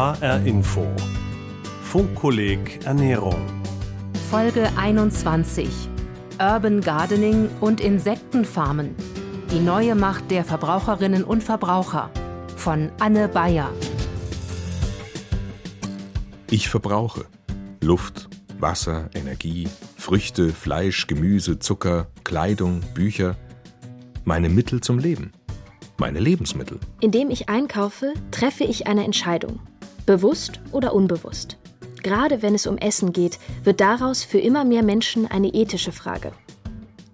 HR Info. Funkkolleg Ernährung. Folge 21. Urban Gardening und Insektenfarmen. Die neue Macht der Verbraucherinnen und Verbraucher. Von Anne Bayer. Ich verbrauche Luft, Wasser, Energie, Früchte, Fleisch, Gemüse, Zucker, Kleidung, Bücher, meine Mittel zum Leben, meine Lebensmittel. Indem ich einkaufe, treffe ich eine Entscheidung, bewusst oder unbewusst. Gerade wenn es um Essen geht, wird daraus für immer mehr Menschen eine ethische Frage.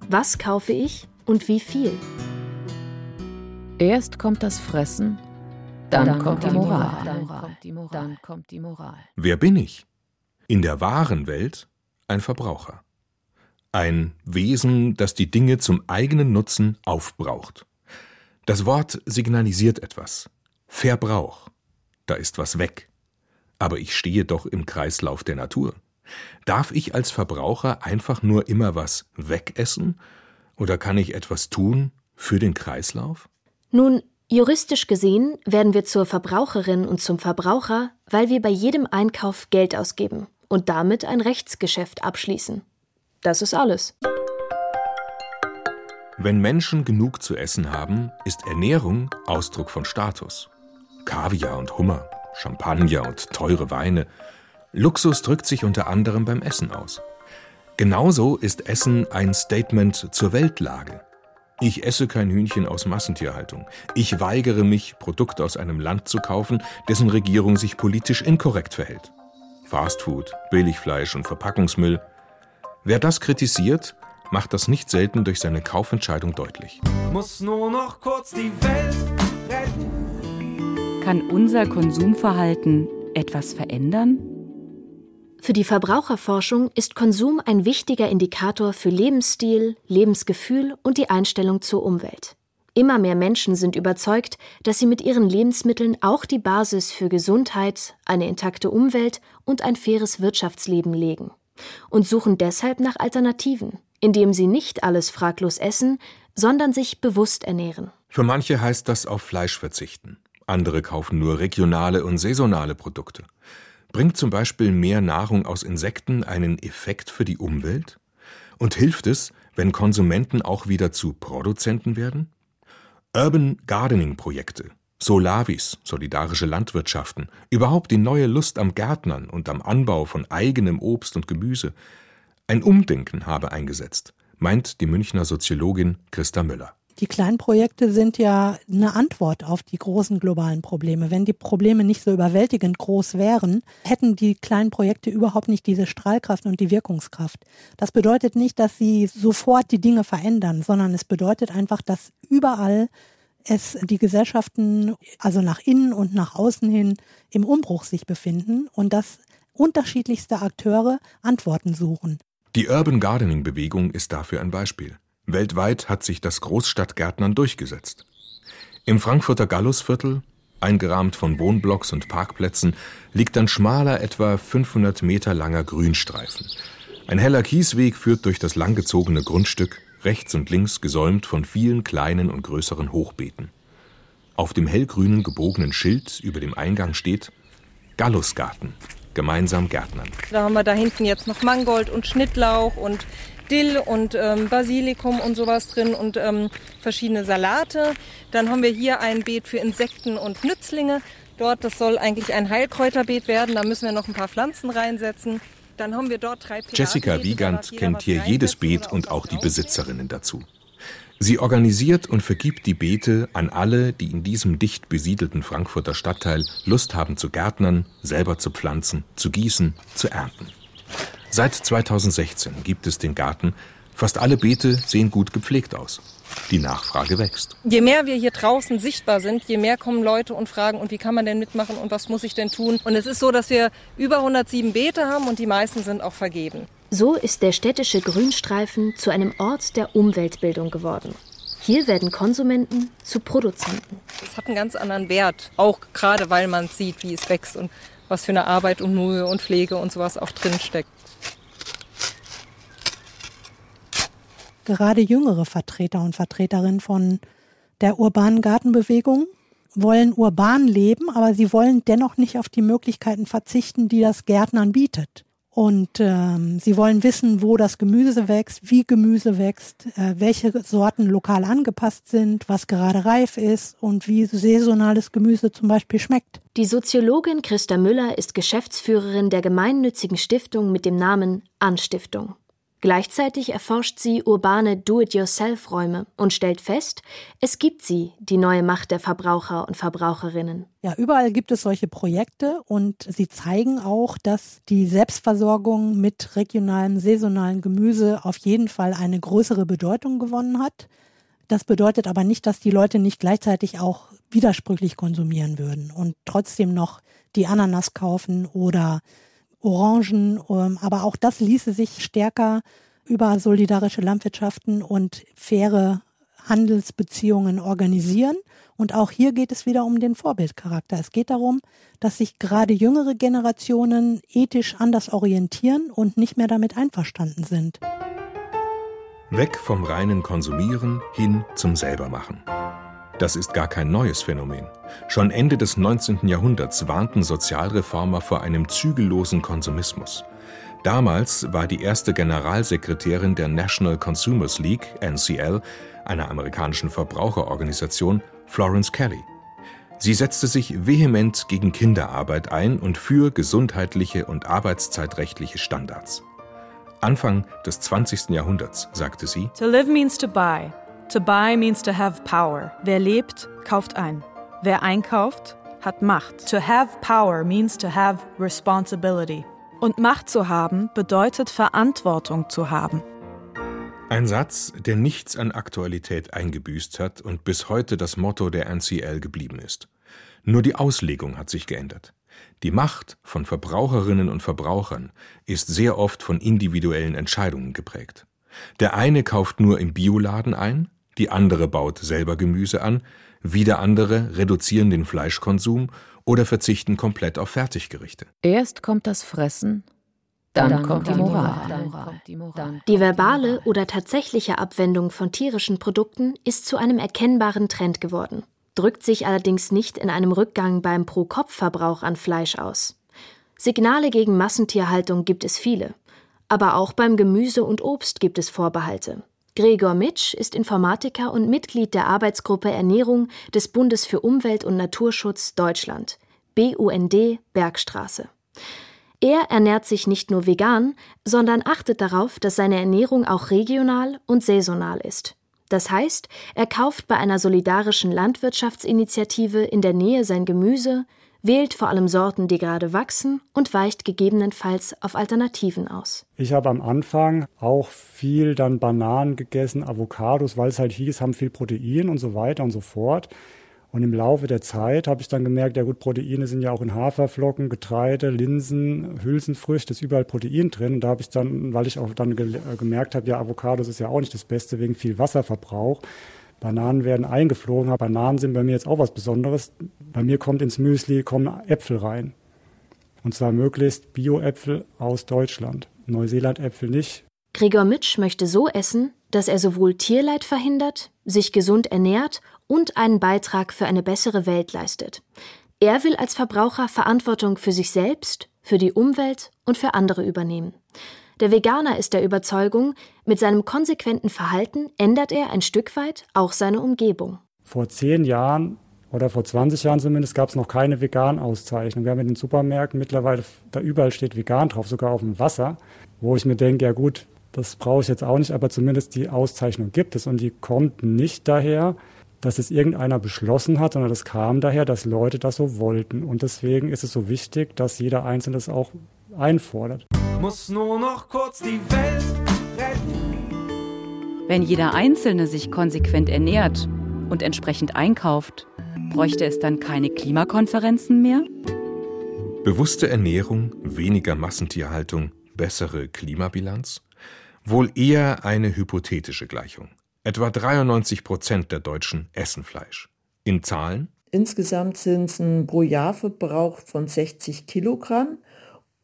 Was kaufe ich und wie viel? Erst kommt das Fressen, dann, dann kommt, die Moral. Dann kommt die Moral. Dann kommt die Moral. Wer bin ich? In der wahren Welt ein Verbraucher. Ein Wesen, das die Dinge zum eigenen Nutzen aufbraucht. Das Wort signalisiert etwas. Verbrauch. Da ist was weg. Aber ich stehe doch im Kreislauf der Natur. Darf ich als Verbraucher einfach nur immer was wegessen? Oder kann ich etwas tun für den Kreislauf? Nun, juristisch gesehen werden wir zur Verbraucherin und zum Verbraucher, weil wir bei jedem Einkauf Geld ausgeben und damit ein Rechtsgeschäft abschließen. Das ist alles. Wenn Menschen genug zu essen haben, ist Ernährung Ausdruck von Status. Kaviar und Hummer, Champagner und teure Weine. Luxus drückt sich unter anderem beim Essen aus. Genauso ist Essen ein Statement zur Weltlage. Ich esse kein Hühnchen aus Massentierhaltung. Ich weigere mich, Produkte aus einem Land zu kaufen, dessen Regierung sich politisch inkorrekt verhält. Fastfood, Billigfleisch und Verpackungsmüll. Wer das kritisiert, macht das nicht selten durch seine Kaufentscheidung deutlich. Muss nur noch kurz die Welt retten. Kann unser Konsumverhalten etwas verändern? Für die Verbraucherforschung ist Konsum ein wichtiger Indikator für Lebensstil, Lebensgefühl und die Einstellung zur Umwelt. Immer mehr Menschen sind überzeugt, dass sie mit ihren Lebensmitteln auch die Basis für Gesundheit, eine intakte Umwelt und ein faires Wirtschaftsleben legen und suchen deshalb nach Alternativen, indem sie nicht alles fraglos essen, sondern sich bewusst ernähren. Für manche heißt das auf Fleisch verzichten. Andere kaufen nur regionale und saisonale Produkte. Bringt zum Beispiel mehr Nahrung aus Insekten einen Effekt für die Umwelt? Und hilft es, wenn Konsumenten auch wieder zu Produzenten werden? Urban Gardening Projekte, Solavis, solidarische Landwirtschaften, überhaupt die neue Lust am Gärtnern und am Anbau von eigenem Obst und Gemüse. Ein Umdenken habe eingesetzt, meint die Münchner Soziologin Christa Müller. Die kleinen Projekte sind ja eine Antwort auf die großen globalen Probleme. Wenn die Probleme nicht so überwältigend groß wären, hätten die kleinen Projekte überhaupt nicht diese Strahlkraft und die Wirkungskraft. Das bedeutet nicht, dass sie sofort die Dinge verändern, sondern es bedeutet einfach, dass überall es die Gesellschaften, also nach innen und nach außen hin, im Umbruch sich befinden und dass unterschiedlichste Akteure Antworten suchen. Die Urban Gardening Bewegung ist dafür ein Beispiel. Weltweit hat sich das Großstadtgärtnern durchgesetzt. Im Frankfurter Gallusviertel, eingerahmt von Wohnblocks und Parkplätzen, liegt ein schmaler, etwa 500 Meter langer Grünstreifen. Ein heller Kiesweg führt durch das langgezogene Grundstück, rechts und links gesäumt von vielen kleinen und größeren Hochbeeten. Auf dem hellgrünen gebogenen Schild über dem Eingang steht Gallusgarten, gemeinsam Gärtnern. Da haben wir da hinten jetzt noch Mangold und Schnittlauch und Dill und ähm, Basilikum und sowas drin und ähm, verschiedene Salate. Dann haben wir hier ein Beet für Insekten und Nützlinge. Dort, das soll eigentlich ein Heilkräuterbeet werden. Da müssen wir noch ein paar Pflanzen reinsetzen. Dann haben wir dort drei Jessica Wiegand kennt hier jedes Beet und auch die Besitzerinnen dazu. Sie organisiert und vergibt die Beete an alle, die in diesem dicht besiedelten Frankfurter Stadtteil Lust haben zu gärtnern, selber zu pflanzen, zu gießen, zu ernten. Seit 2016 gibt es den Garten. Fast alle Beete sehen gut gepflegt aus. Die Nachfrage wächst. Je mehr wir hier draußen sichtbar sind, je mehr kommen Leute und fragen, und wie kann man denn mitmachen und was muss ich denn tun? Und es ist so, dass wir über 107 Beete haben und die meisten sind auch vergeben. So ist der städtische Grünstreifen zu einem Ort der Umweltbildung geworden. Hier werden Konsumenten zu Produzenten. Es hat einen ganz anderen Wert, auch gerade weil man sieht, wie es wächst und was für eine Arbeit und Mühe und Pflege und sowas auch drinsteckt. gerade jüngere Vertreter und Vertreterinnen von der urbanen Gartenbewegung, wollen urban leben, aber sie wollen dennoch nicht auf die Möglichkeiten verzichten, die das Gärtnern bietet. Und ähm, sie wollen wissen, wo das Gemüse wächst, wie Gemüse wächst, äh, welche Sorten lokal angepasst sind, was gerade reif ist und wie saisonales Gemüse zum Beispiel schmeckt. Die Soziologin Christa Müller ist Geschäftsführerin der gemeinnützigen Stiftung mit dem Namen Anstiftung. Gleichzeitig erforscht sie urbane Do-it-yourself-Räume und stellt fest, es gibt sie, die neue Macht der Verbraucher und Verbraucherinnen. Ja, überall gibt es solche Projekte und sie zeigen auch, dass die Selbstversorgung mit regionalem, saisonalem Gemüse auf jeden Fall eine größere Bedeutung gewonnen hat. Das bedeutet aber nicht, dass die Leute nicht gleichzeitig auch widersprüchlich konsumieren würden und trotzdem noch die Ananas kaufen oder Orangen, ähm, aber auch das ließe sich stärker über solidarische Landwirtschaften und faire Handelsbeziehungen organisieren. Und auch hier geht es wieder um den Vorbildcharakter. Es geht darum, dass sich gerade jüngere Generationen ethisch anders orientieren und nicht mehr damit einverstanden sind. Weg vom reinen Konsumieren hin zum Selbermachen. Das ist gar kein neues Phänomen. Schon Ende des 19. Jahrhunderts warnten Sozialreformer vor einem zügellosen Konsumismus. Damals war die erste Generalsekretärin der National Consumers League, NCL, einer amerikanischen Verbraucherorganisation, Florence Kelly. Sie setzte sich vehement gegen Kinderarbeit ein und für gesundheitliche und arbeitszeitrechtliche Standards. Anfang des 20. Jahrhunderts sagte sie: To live means to buy. To buy means to have power. Wer lebt, kauft ein. Wer einkauft, hat Macht. To have power means to have responsibility. Und Macht zu haben bedeutet Verantwortung zu haben. Ein Satz, der nichts an Aktualität eingebüßt hat und bis heute das Motto der NCL geblieben ist. Nur die Auslegung hat sich geändert. Die Macht von Verbraucherinnen und Verbrauchern ist sehr oft von individuellen Entscheidungen geprägt. Der eine kauft nur im Bioladen ein, die andere baut selber Gemüse an, wieder andere reduzieren den Fleischkonsum oder verzichten komplett auf Fertiggerichte. Erst kommt das Fressen, dann, dann kommt, die Moral. Moral. Die verbale oder tatsächliche Abwendung von tierischen Produkten ist zu einem erkennbaren Trend geworden, drückt sich allerdings nicht in einem Rückgang beim Pro-Kopf-Verbrauch an Fleisch aus. Signale gegen Massentierhaltung gibt es viele, aber auch beim Gemüse und Obst gibt es Vorbehalte. Gregor Mitsch ist Informatiker und Mitglied der Arbeitsgruppe Ernährung des Bundes für Umwelt und Naturschutz Deutschland, BUND Bergstraße. Er ernährt sich nicht nur vegan, sondern achtet darauf, dass seine Ernährung auch regional und saisonal ist. Das heißt, er kauft bei einer solidarischen Landwirtschaftsinitiative in der Nähe sein Gemüse, wählt vor allem Sorten, die gerade wachsen und weicht gegebenenfalls auf Alternativen aus. Ich habe am Anfang auch viel dann Bananen gegessen, Avocados, weil es halt hieß, haben viel Protein und so weiter und so fort. Und im Laufe der Zeit habe ich dann gemerkt, ja gut, Proteine sind ja auch in Haferflocken, Getreide, Linsen, Hülsenfrüchte, ist überall Protein drin. Und da habe ich dann, weil ich auch dann ge gemerkt habe, ja, Avocados ist ja auch nicht das Beste wegen viel Wasserverbrauch, Bananen werden eingeflogen. Bananen sind bei mir jetzt auch was Besonderes. Bei mir kommt ins Müsli kommen Äpfel rein. Und zwar möglichst Bio-Äpfel aus Deutschland. Neuseeland-Äpfel nicht. Gregor Mitsch möchte so essen, dass er sowohl Tierleid verhindert, sich gesund ernährt und einen Beitrag für eine bessere Welt leistet. Er will als Verbraucher Verantwortung für sich selbst, für die Umwelt und für andere übernehmen. Der Veganer ist der Überzeugung, mit seinem konsequenten Verhalten ändert er ein Stück weit auch seine Umgebung. Vor zehn Jahren oder vor 20 Jahren zumindest gab es noch keine Vegan-Auszeichnung. Wir haben in den Supermärkten mittlerweile, da überall steht vegan drauf, sogar auf dem Wasser, wo ich mir denke, ja gut, das brauche ich jetzt auch nicht, aber zumindest die Auszeichnung gibt es und die kommt nicht daher, dass es irgendeiner beschlossen hat, sondern das kam daher, dass Leute das so wollten. Und deswegen ist es so wichtig, dass jeder Einzelne das auch einfordert muss nur noch kurz die Welt retten. Wenn jeder Einzelne sich konsequent ernährt und entsprechend einkauft, bräuchte es dann keine Klimakonferenzen mehr? Bewusste Ernährung, weniger Massentierhaltung, bessere Klimabilanz? Wohl eher eine hypothetische Gleichung. Etwa 93 Prozent der Deutschen essen Fleisch. In Zahlen? Insgesamt sind es ein pro Jahr Verbrauch von 60 Kilogramm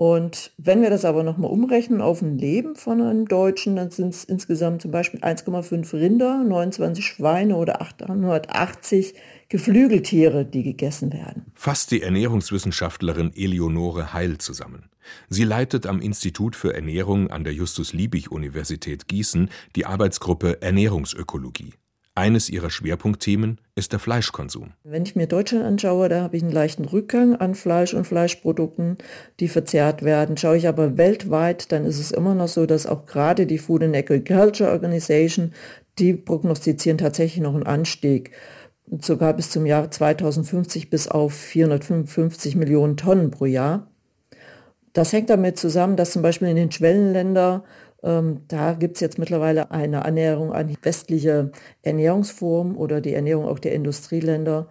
Und wenn wir das aber nochmal umrechnen auf ein Leben von einem Deutschen, dann sind es insgesamt zum Beispiel 1,5 Rinder, 29 Schweine oder 880 Geflügeltiere, die gegessen werden. Fasst die Ernährungswissenschaftlerin Eleonore Heil zusammen. Sie leitet am Institut für Ernährung an der Justus-Liebig-Universität Gießen die Arbeitsgruppe Ernährungsökologie. Eines ihrer Schwerpunktthemen ist der Fleischkonsum. Wenn ich mir Deutschland anschaue, da habe ich einen leichten Rückgang an Fleisch und Fleischprodukten, die verzehrt werden. Schaue ich aber weltweit, dann ist es immer noch so, dass auch gerade die Food and Agriculture Organization, die prognostizieren tatsächlich noch einen Anstieg sogar bis zum Jahr 2050 bis auf 455 Millionen Tonnen pro Jahr. Das hängt damit zusammen, dass zum Beispiel in den Schwellenländern da gibt es jetzt mittlerweile eine Annäherung an westliche Ernährungsform oder die Ernährung auch der Industrieländer.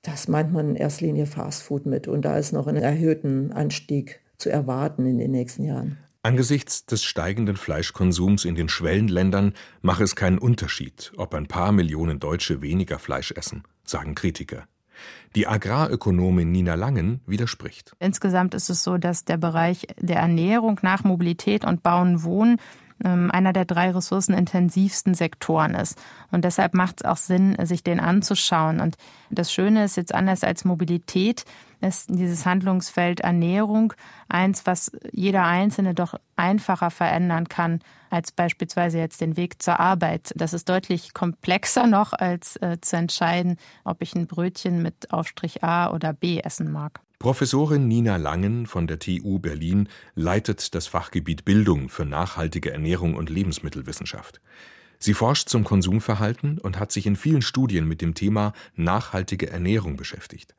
Das meint man in erster Linie Fastfood mit. Und da ist noch ein erhöhten Anstieg zu erwarten in den nächsten Jahren. Angesichts des steigenden Fleischkonsums in den Schwellenländern mache es keinen Unterschied, ob ein paar Millionen Deutsche weniger Fleisch essen, sagen Kritiker. Die Agrarökonomin Nina Langen widerspricht. Insgesamt ist es so, dass der Bereich der Ernährung nach Mobilität und Bauen, Wohnen einer der drei ressourcenintensivsten Sektoren ist. Und deshalb macht es auch Sinn, sich den anzuschauen. Und das Schöne ist jetzt anders als Mobilität, ist dieses Handlungsfeld Ernährung eins, was jeder Einzelne doch einfacher verändern kann als beispielsweise jetzt den Weg zur Arbeit. Das ist deutlich komplexer noch, als äh, zu entscheiden, ob ich ein Brötchen mit Aufstrich A oder B essen mag. Professorin Nina Langen von der TU Berlin leitet das Fachgebiet Bildung für nachhaltige Ernährung und Lebensmittelwissenschaft. Sie forscht zum Konsumverhalten und hat sich in vielen Studien mit dem Thema nachhaltige Ernährung beschäftigt.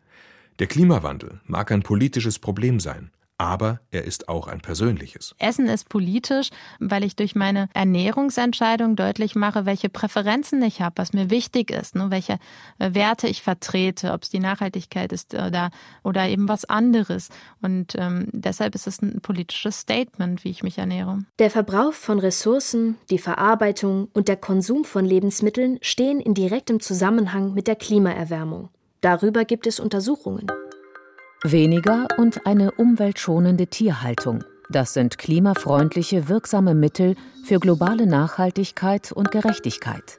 Der Klimawandel mag ein politisches Problem sein, aber er ist auch ein persönliches. Essen ist politisch, weil ich durch meine Ernährungsentscheidung deutlich mache, welche Präferenzen ich habe, was mir wichtig ist, ne, welche äh, Werte ich vertrete, ob es die Nachhaltigkeit ist oder, oder eben was anderes. Und ähm, deshalb ist es ein politisches Statement, wie ich mich ernähre. Der Verbrauch von Ressourcen, die Verarbeitung und der Konsum von Lebensmitteln stehen in direktem Zusammenhang mit der Klimaerwärmung. Darüber gibt es Untersuchungen. Weniger und eine umweltschonende Tierhaltung. Das sind klimafreundliche, wirksame Mittel für globale Nachhaltigkeit und Gerechtigkeit.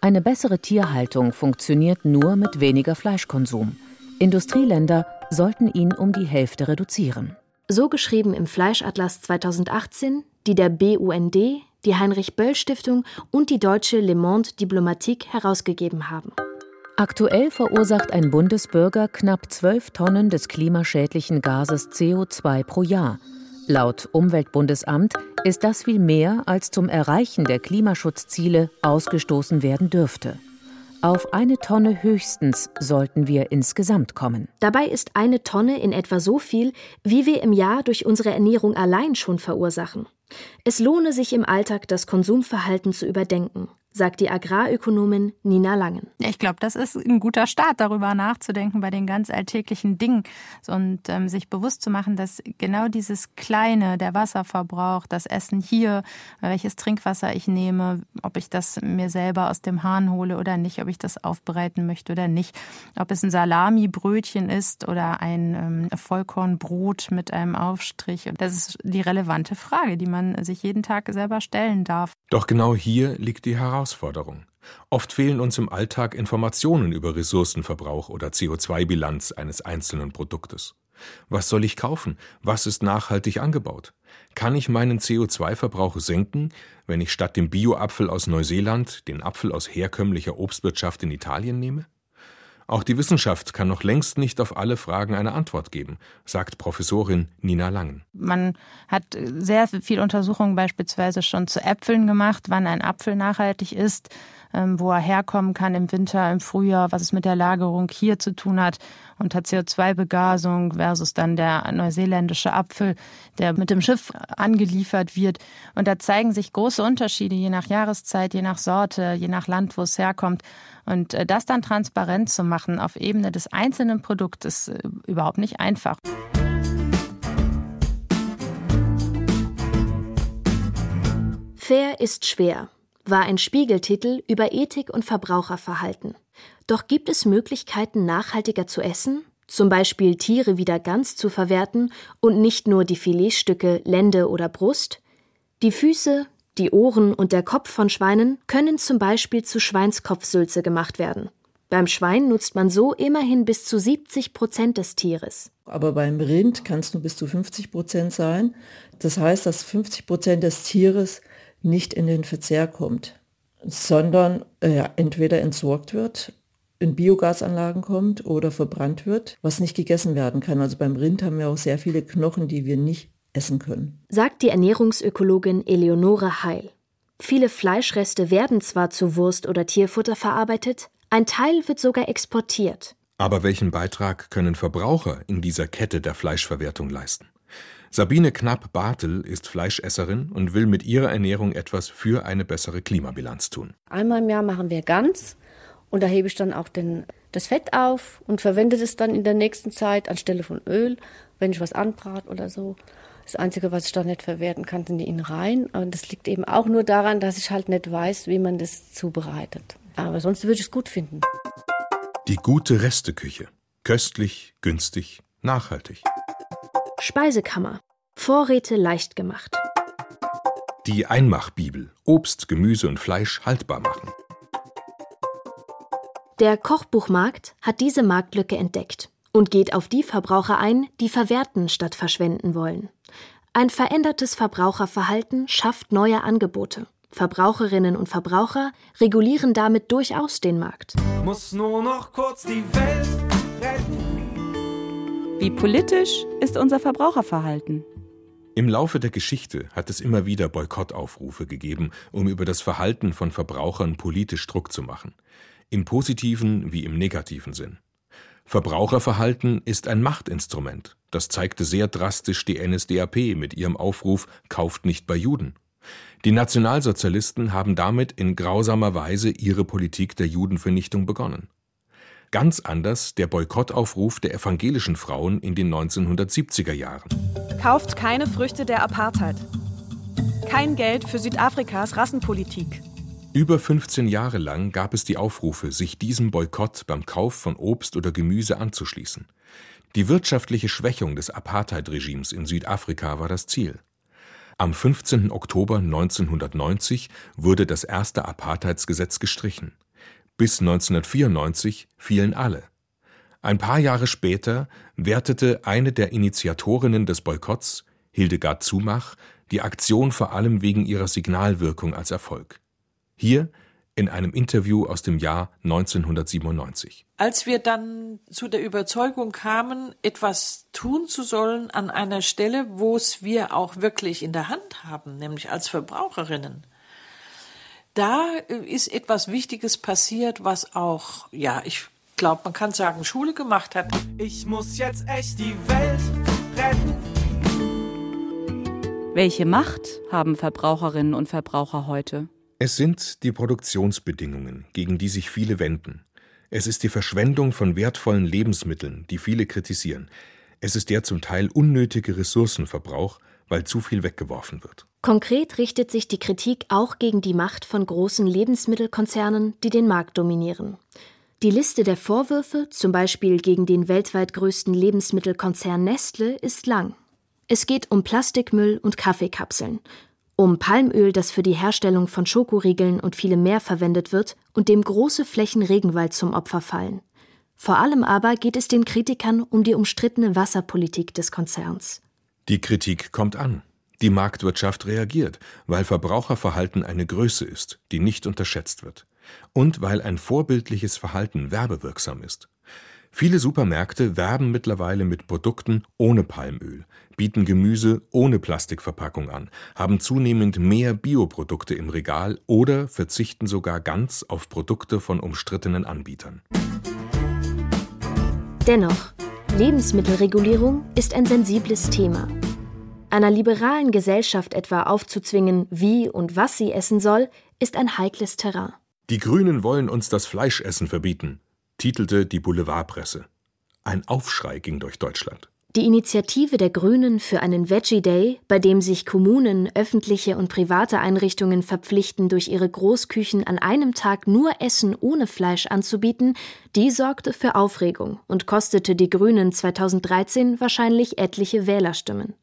Eine bessere Tierhaltung funktioniert nur mit weniger Fleischkonsum. Industrieländer sollten ihn um die Hälfte reduzieren. So geschrieben im Fleischatlas 2018, die der BUND, die Heinrich Böll Stiftung und die deutsche Le Monde Diplomatique herausgegeben haben. Aktuell verursacht ein Bundesbürger knapp 12 Tonnen des klimaschädlichen Gases CO2 pro Jahr. Laut Umweltbundesamt ist das viel mehr, als zum Erreichen der Klimaschutzziele ausgestoßen werden dürfte. Auf eine Tonne höchstens sollten wir insgesamt kommen. Dabei ist eine Tonne in etwa so viel, wie wir im Jahr durch unsere Ernährung allein schon verursachen. Es lohne sich im Alltag, das Konsumverhalten zu überdenken sagt die Agrarökonomin Nina Langen. Ich glaube, das ist ein guter Start, darüber nachzudenken bei den ganz alltäglichen Dingen und ähm, sich bewusst zu machen, dass genau dieses Kleine, der Wasserverbrauch, das Essen hier, welches Trinkwasser ich nehme, ob ich das mir selber aus dem Hahn hole oder nicht, ob ich das aufbereiten möchte oder nicht, ob es ein Salamibrötchen ist oder ein ähm, Vollkornbrot mit einem Aufstrich. Das ist die relevante Frage, die man sich jeden Tag selber stellen darf. Doch genau hier liegt die Herausforderung. Herausforderung. Oft fehlen uns im Alltag Informationen über Ressourcenverbrauch oder CO2-Bilanz eines einzelnen Produktes. Was soll ich kaufen? Was ist nachhaltig angebaut? Kann ich meinen CO2-Verbrauch senken, wenn ich statt dem Bio-Apfel aus Neuseeland den Apfel aus herkömmlicher Obstwirtschaft in Italien nehme? Auch die Wissenschaft kann noch längst nicht auf alle Fragen eine Antwort geben, sagt Professorin Nina Langen. Man hat sehr viel Untersuchungen beispielsweise schon zu Äpfeln gemacht, wann ein Apfel nachhaltig ist, wo er herkommen kann im Winter, im Frühjahr, was es mit der Lagerung hier zu tun hat und hat CO2-Begasung versus dann der neuseeländische Apfel, der mit dem Schiff angeliefert wird. Und da zeigen sich große Unterschiede je nach Jahreszeit, je nach Sorte, je nach Land, wo es herkommt. Und äh, das dann transparent zu machen auf Ebene des einzelnen Produktes ist äh, überhaupt nicht einfach. Fair ist schwer war ein Spiegeltitel über Ethik und Verbraucherverhalten. Doch gibt es Möglichkeiten, nachhaltiger zu essen? zum Beispiel Tiere wieder ganz zu verwerten und nicht nur die Filetstücke, Lende oder Brust. Die Füße, die Ohren und der Kopf von Schweinen können zum Beispiel zu Schweinskopfsülze gemacht werden. Beim Schwein nutzt man so immerhin bis zu 70 Prozent des Tieres. Aber beim Rind kann es nur bis zu 50 Prozent sein. Das heißt, dass 50 Prozent des Tieres nicht in den Verzehr kommt, sondern äh, entweder entsorgt wird, in Biogasanlagen kommt oder verbrannt wird, was nicht gegessen werden kann. Also beim Rind haben wir auch sehr viele Knochen, die wir nicht essen können. Sagt die Ernährungsökologin Eleonore Heil. Viele Fleischreste werden zwar zu Wurst oder Tierfutter verarbeitet, ein Teil wird sogar exportiert. Aber welchen Beitrag können Verbraucher in dieser Kette der Fleischverwertung leisten? Sabine Knapp-Bartel ist Fleischesserin und will mit ihrer Ernährung etwas für eine bessere Klimabilanz tun. Einmal im Jahr machen wir ganz und da hebe ich dann auch den, das Fett auf und verwende es dann in der nächsten Zeit anstelle von Öl, wenn ich was anbrate oder so. Das Einzige, was ich da nicht verwerten kann, sind die Innereien. Und das liegt eben auch nur daran, dass ich halt nicht weiß, wie man das zubereitet. Aber sonst würde ich es gut finden. Die gute Resteküche. Köstlich, günstig, nachhaltig. Speisekammer. Vorräte leicht gemacht. Die Einmachbibel. Obst, Gemüse und Fleisch haltbar machen. Der Kochbuchmarkt hat diese Marktlücke entdeckt und geht auf die Verbraucher ein, die verwerten statt verschwenden wollen. Ein verändertes Verbraucherverhalten schafft neue Angebote. Verbraucherinnen und Verbraucher regulieren damit durchaus den Markt. Muss nur noch kurz die Welt retten. Wie politisch ist unser Verbraucherverhalten? Im Laufe der Geschichte hat es immer wieder Boykottaufrufe gegeben, um über das Verhalten von Verbrauchern politisch Druck zu machen. Im positiven wie im negativen Sinn. Verbraucherverhalten ist ein Machtinstrument. Das zeigte sehr drastisch die NSDAP mit ihrem Aufruf Kauft nicht bei Juden. Die Nationalsozialisten haben damit in grausamer Weise ihre Politik der Judenvernichtung begonnen. Ganz anders der Boykottaufruf der evangelischen Frauen in den 1970er Jahren. Kauft keine Früchte der Apartheid. Kein Geld für Südafrikas Rassenpolitik. Über 15 Jahre lang gab es die Aufrufe, sich diesem Boykott beim Kauf von Obst oder Gemüse anzuschließen. Die wirtschaftliche Schwächung des Apartheid-Regimes in Südafrika war das Ziel. Am 15. Oktober 1990 wurde das erste Apartheidsgesetz gestrichen. Bis 1994 fielen alle. Ein paar Jahre später wertete eine der Initiatorinnen des Boykotts, Hildegard Zumach, die Aktion vor allem wegen ihrer Signalwirkung als Erfolg. Hier in einem Interview aus dem Jahr 1997. Als wir dann zu der Überzeugung kamen, etwas tun zu sollen an einer Stelle, wo es wir auch wirklich in der Hand haben, nämlich als Verbraucherinnen, da ist etwas Wichtiges passiert, was auch, ja, ich glaube, man kann sagen, Schule gemacht hat. Ich muss jetzt echt die Welt retten. Welche Macht haben Verbraucherinnen und Verbraucher heute? Es sind die Produktionsbedingungen, gegen die sich viele wenden. Es ist die Verschwendung von wertvollen Lebensmitteln, die viele kritisieren. Es ist der zum Teil unnötige Ressourcenverbrauch, weil zu viel weggeworfen wird. Konkret richtet sich die Kritik auch gegen die Macht von großen Lebensmittelkonzernen, die den Markt dominieren. Die Liste der Vorwürfe, zum Beispiel gegen den weltweit größten Lebensmittelkonzern Nestle, ist lang. Es geht um Plastikmüll und Kaffeekapseln, um Palmöl, das für die Herstellung von Schokoriegeln und vielem mehr verwendet wird und dem große Flächen Regenwald zum Opfer fallen. Vor allem aber geht es den Kritikern um die umstrittene Wasserpolitik des Konzerns. Die Kritik kommt an. Die Marktwirtschaft reagiert, weil Verbraucherverhalten eine Größe ist, die nicht unterschätzt wird. Und weil ein vorbildliches Verhalten werbewirksam ist. Viele Supermärkte werben mittlerweile mit Produkten ohne Palmöl, bieten Gemüse ohne Plastikverpackung an, haben zunehmend mehr Bioprodukte im Regal oder verzichten sogar ganz auf Produkte von umstrittenen Anbietern. Dennoch, Lebensmittelregulierung ist ein sensibles Thema. Einer liberalen Gesellschaft etwa aufzuzwingen, wie und was sie essen soll, ist ein heikles Terrain. Die Grünen wollen uns das Fleischessen verbieten, titelte die Boulevardpresse. Ein Aufschrei ging durch Deutschland. Die Initiative der Grünen für einen Veggie Day, bei dem sich Kommunen, öffentliche und private Einrichtungen verpflichten, durch ihre Großküchen an einem Tag nur Essen ohne Fleisch anzubieten, die sorgte für Aufregung und kostete die Grünen 2013 wahrscheinlich etliche Wählerstimmen.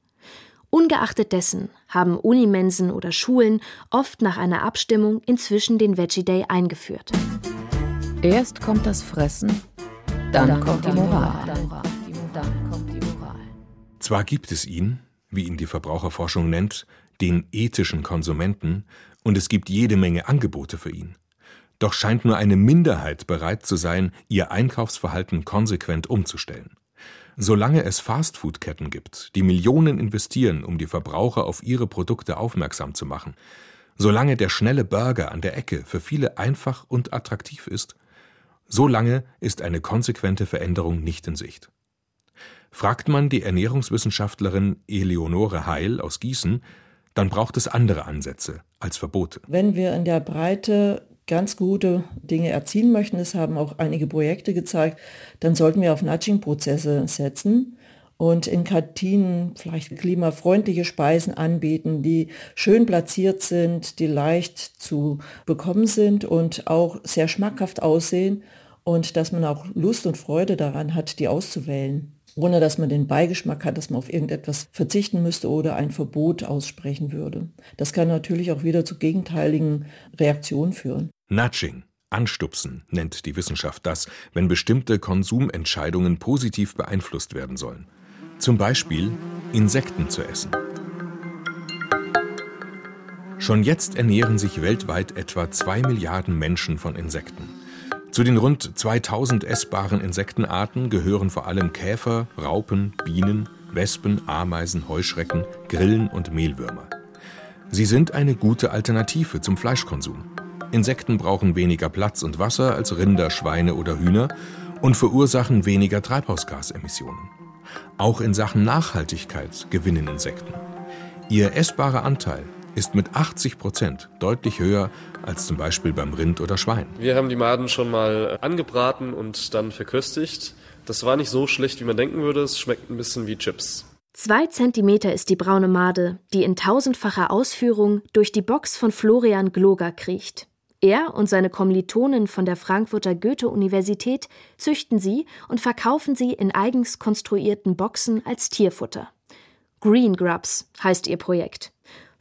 Ungeachtet dessen haben Unimensen oder Schulen oft nach einer Abstimmung inzwischen den Veggie Day eingeführt. Erst kommt das Fressen, dann, dann kommt die Moral. Moral. Zwar gibt es ihn, wie ihn die Verbraucherforschung nennt, den ethischen Konsumenten, und es gibt jede Menge Angebote für ihn. Doch scheint nur eine Minderheit bereit zu sein, ihr Einkaufsverhalten konsequent umzustellen. Solange es Fastfood-Ketten gibt, die Millionen investieren, um die Verbraucher auf ihre Produkte aufmerksam zu machen, solange der schnelle Burger an der Ecke für viele einfach und attraktiv ist, solange ist eine konsequente Veränderung nicht in Sicht. Fragt man die Ernährungswissenschaftlerin Eleonore Heil aus Gießen, dann braucht es andere Ansätze als Verbote. Wenn wir in der Breite ganz gute Dinge erzielen möchten, das haben auch einige Projekte gezeigt, dann sollten wir auf Nudging-Prozesse setzen und in Kantinen vielleicht klimafreundliche Speisen anbieten, die schön platziert sind, die leicht zu bekommen sind und auch sehr schmackhaft aussehen und dass man auch Lust und Freude daran hat, die auszuwählen ohne dass man den Beigeschmack hat, dass man auf irgendetwas verzichten müsste oder ein Verbot aussprechen würde. Das kann natürlich auch wieder zu gegenteiligen Reaktionen führen. Nudging, Anstupsen nennt die Wissenschaft das, wenn bestimmte Konsumentscheidungen positiv beeinflusst werden sollen. Zum Beispiel Insekten zu essen. Schon jetzt ernähren sich weltweit etwa zwei Milliarden Menschen von Insekten. Zu den rund 2000 essbaren Insektenarten gehören vor allem Käfer, Raupen, Bienen, Wespen, Ameisen, Heuschrecken, Grillen und Mehlwürmer. Sie sind eine gute Alternative zum Fleischkonsum. Insekten brauchen weniger Platz und Wasser als Rinder, Schweine oder Hühner und verursachen weniger Treibhausgasemissionen. Auch in Sachen Nachhaltigkeit gewinnen Insekten. Ihr essbarer Anteil ist mit 80 Prozent deutlich höher als zum Beispiel beim Rind oder Schwein. Wir haben die Maden schon mal angebraten und dann verköstigt. Das war nicht so schlecht, wie man denken würde. Es schmeckt ein bisschen wie Chips. Zwei Zentimeter ist die braune Made, die in tausendfacher Ausführung durch die Box von Florian Gloger kriecht. Er und seine Kommilitonen von der Frankfurter Goethe-Universität züchten sie und verkaufen sie in eigens konstruierten Boxen als Tierfutter. Green Grubs heißt ihr Projekt.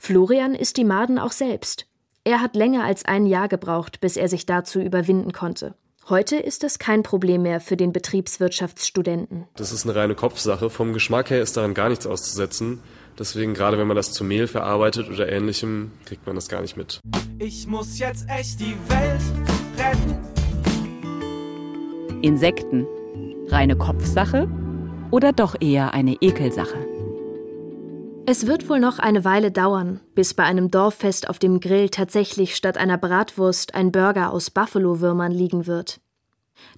Florian isst die Maden auch selbst. Er hat länger als ein Jahr gebraucht, bis er sich dazu überwinden konnte. Heute ist das kein Problem mehr für den Betriebswirtschaftsstudenten. Das ist eine reine Kopfsache. Vom Geschmack her ist daran gar nichts auszusetzen. Deswegen, gerade wenn man das zu Mehl verarbeitet oder ähnlichem, kriegt man das gar nicht mit. Ich muss jetzt echt die Welt retten. Insekten. Reine Kopfsache oder doch eher eine Ekelsache? Es wird wohl noch eine Weile dauern, bis bei einem Dorffest auf dem Grill tatsächlich statt einer Bratwurst ein Burger aus Buffalo-Würmern liegen wird.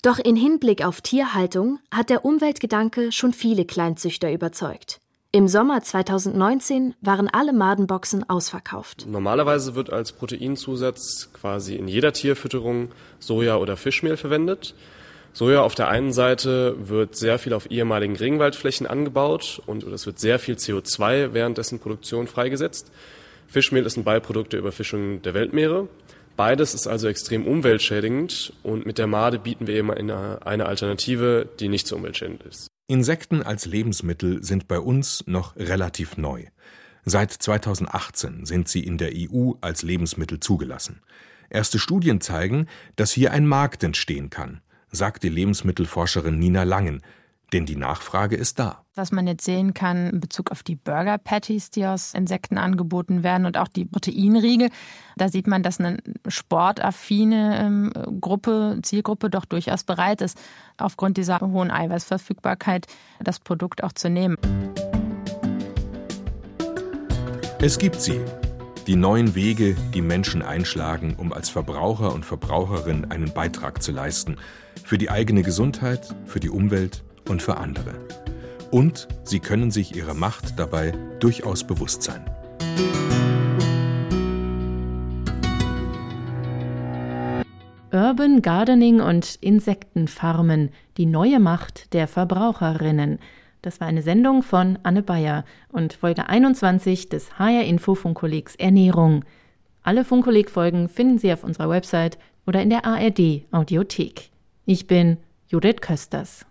Doch in Hinblick auf Tierhaltung hat der Umweltgedanke schon viele Kleinzüchter überzeugt. Im Sommer 2019 waren alle Madenboxen ausverkauft. Normalerweise wird als Proteinzusatz quasi in jeder Tierfütterung Soja oder Fischmehl verwendet. Soja auf der einen Seite wird sehr viel auf ehemaligen Regenwaldflächen angebaut und es wird sehr viel CO2 während dessen Produktion freigesetzt. Fischmehl ist ein Beiprodukt der Überfischung der Weltmeere. Beides ist also extrem umweltschädigend und mit der Made bieten wir eben eine, eine Alternative, die nicht so umweltschädigend ist. Insekten als Lebensmittel sind bei uns noch relativ neu. Seit 2018 sind sie in der EU als Lebensmittel zugelassen. Erste Studien zeigen, dass hier ein Markt entstehen kann sagt die Lebensmittelforscherin Nina Langen. Denn die Nachfrage ist da. Was man jetzt sehen kann in Bezug auf die Burger Patties, die aus Insekten angeboten werden und auch die Proteinriegel, da sieht man, dass eine sportaffine ähm, Gruppe, Zielgruppe doch durchaus bereit ist, aufgrund dieser hohen Eiweißverfügbarkeit das Produkt auch zu nehmen. Es gibt sie, die neuen Wege, die Menschen einschlagen, um als Verbraucher und Verbraucherin einen Beitrag zu leisten – für die eigene Gesundheit, für die Umwelt und für andere. Und sie können sich ihrer Macht dabei durchaus bewusst sein. Urban Gardening und Insektenfarmen, die neue Macht der Verbraucherinnen Das war eine Sendung von Anne Bayer und Folge 21 des HR Info Funkkollegs Ernährung. Alle Funkkolleg-Folgen finden Sie auf unserer Website oder in der ARD Audiothek. Ich bin Judith Kösters.